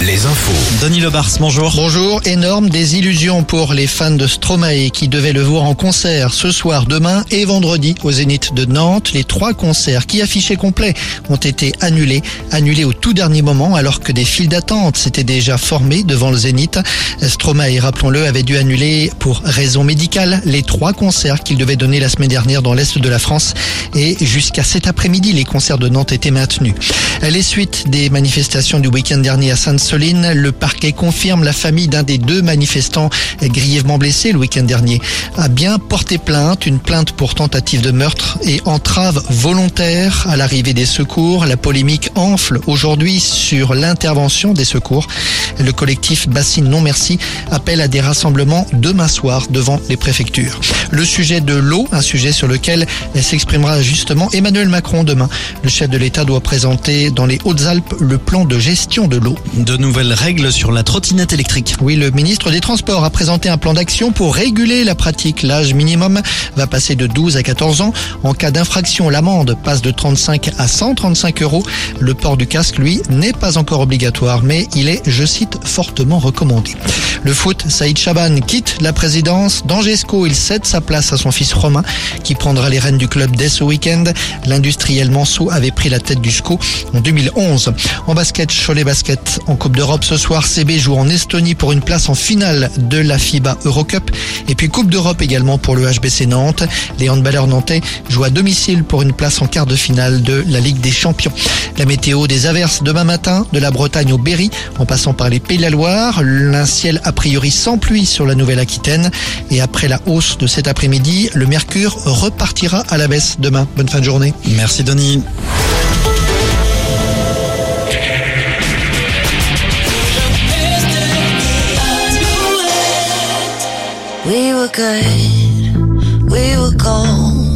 les infos. Denis Lebars, bonjour. Bonjour, énorme désillusion pour les fans de Stromae qui devaient le voir en concert ce soir, demain et vendredi au Zénith de Nantes. Les trois concerts qui affichaient complet ont été annulés, annulés au tout dernier moment alors que des files d'attente s'étaient déjà formées devant le Zénith. Stromae, rappelons-le, avait dû annuler pour raison médicale les trois concerts qu'il devait donner la semaine dernière dans l'Est de la France et jusqu'à cet après-midi, les concerts de Nantes étaient maintenus. Les suites des manifestations du week-end dernier à Sainte-Soline, le parquet confirme la famille d'un des deux manifestants grièvement blessés le week-end dernier a bien porté plainte, une plainte pour tentative de meurtre et entrave volontaire à l'arrivée des secours. La polémique enfle aujourd'hui sur l'intervention des secours. Le collectif Bassine Non Merci appelle à des rassemblements demain soir devant les préfectures. Le sujet de l'eau, un sujet sur lequel s'exprimera justement Emmanuel Macron demain. Le chef de l'État doit présenter dans les Hautes-Alpes le plan de gestion de l'eau. De nouvelles règles sur la trottinette électrique. Oui, le ministre des Transports a présenté un plan d'action pour réguler la pratique. L'âge minimum va passer de 12 à 14 ans. En cas d'infraction, l'amende passe de 35 à 135 euros. Le port du casque, lui, n'est pas encore obligatoire, mais il est, je cite, fortement recommandé. Le foot, Saïd Chaban quitte la présidence d'Angesco. Il cède sa place à son fils Romain, qui prendra les rênes du club dès ce week-end. L'industriel Manceau avait pris la tête du SCO en 2011. En basket, Cholet Basket en Coupe d'Europe ce soir, CB joue en Estonie pour une place en finale de la FIBA Eurocup. Et puis Coupe d'Europe également pour le HBC Nantes. Les handballeurs nantais jouent à domicile pour une place en quart de finale de la Ligue des Champions. La météo des averses demain matin, de la Bretagne au Berry, en passant par les Pays de la Loire. Un ciel a priori sans pluie sur la Nouvelle-Aquitaine. Et après la hausse de cet après-midi, le mercure repartira à la baisse demain. Bonne fin de journée. Merci Denis. We were good, we were gold.